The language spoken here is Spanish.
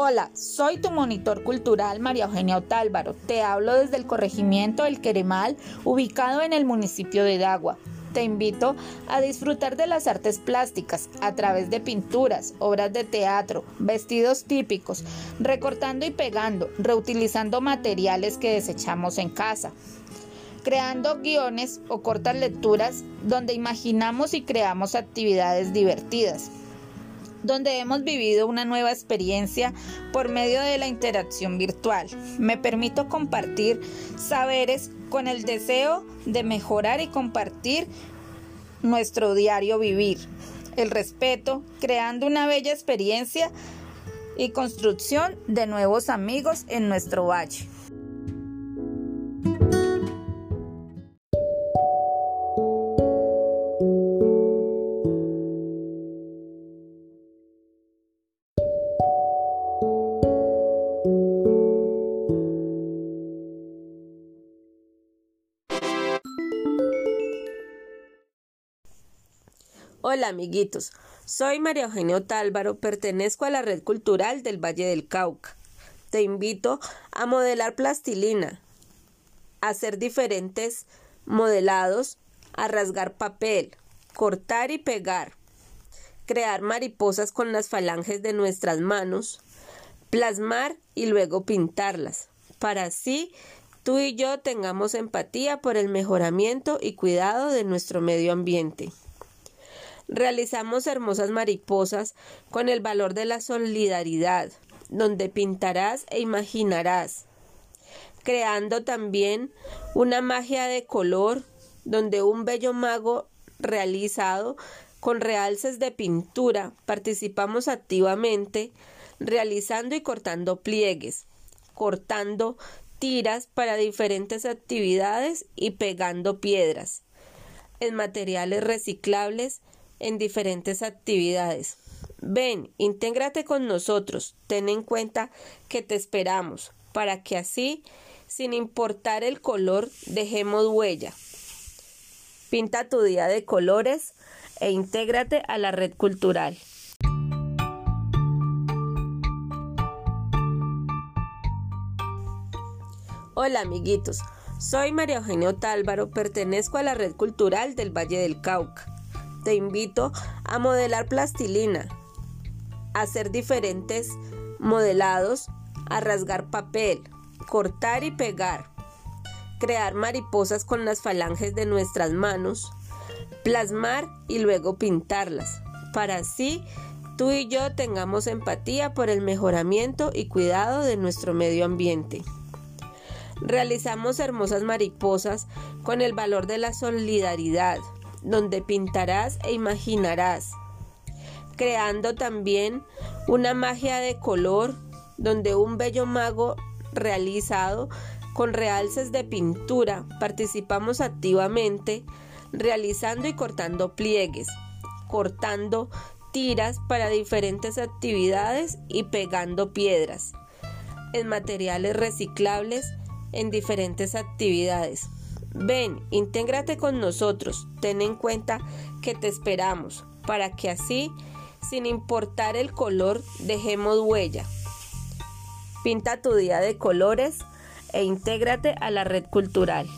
Hola, soy tu monitor cultural María Eugenia Otálvaro. Te hablo desde el corregimiento del Queremal, ubicado en el municipio de Dagua. Te invito a disfrutar de las artes plásticas a través de pinturas, obras de teatro, vestidos típicos, recortando y pegando, reutilizando materiales que desechamos en casa creando guiones o cortas lecturas donde imaginamos y creamos actividades divertidas donde hemos vivido una nueva experiencia por medio de la interacción virtual. Me permito compartir saberes con el deseo de mejorar y compartir nuestro diario vivir, el respeto, creando una bella experiencia y construcción de nuevos amigos en nuestro valle. Hola amiguitos, soy María Eugenia Otálvaro, pertenezco a la Red Cultural del Valle del Cauca. Te invito a modelar plastilina, a hacer diferentes modelados, a rasgar papel, cortar y pegar, crear mariposas con las falanges de nuestras manos, plasmar y luego pintarlas, para así tú y yo tengamos empatía por el mejoramiento y cuidado de nuestro medio ambiente. Realizamos hermosas mariposas con el valor de la solidaridad, donde pintarás e imaginarás, creando también una magia de color, donde un bello mago realizado con realces de pintura participamos activamente realizando y cortando pliegues, cortando tiras para diferentes actividades y pegando piedras en materiales reciclables en diferentes actividades. Ven, intégrate con nosotros, ten en cuenta que te esperamos, para que así, sin importar el color, dejemos huella. Pinta tu día de colores e intégrate a la red cultural. Hola amiguitos, soy María Eugenia Otálvaro, pertenezco a la red cultural del Valle del Cauca te invito a modelar plastilina, a hacer diferentes modelados, a rasgar papel, cortar y pegar, crear mariposas con las falanges de nuestras manos, plasmar y luego pintarlas, para así tú y yo tengamos empatía por el mejoramiento y cuidado de nuestro medio ambiente. Realizamos hermosas mariposas con el valor de la solidaridad, donde pintarás e imaginarás, creando también una magia de color donde un bello mago realizado con realces de pintura participamos activamente realizando y cortando pliegues, cortando tiras para diferentes actividades y pegando piedras en materiales reciclables en diferentes actividades. Ven, intégrate con nosotros, ten en cuenta que te esperamos, para que así, sin importar el color, dejemos huella. Pinta tu día de colores e intégrate a la red cultural.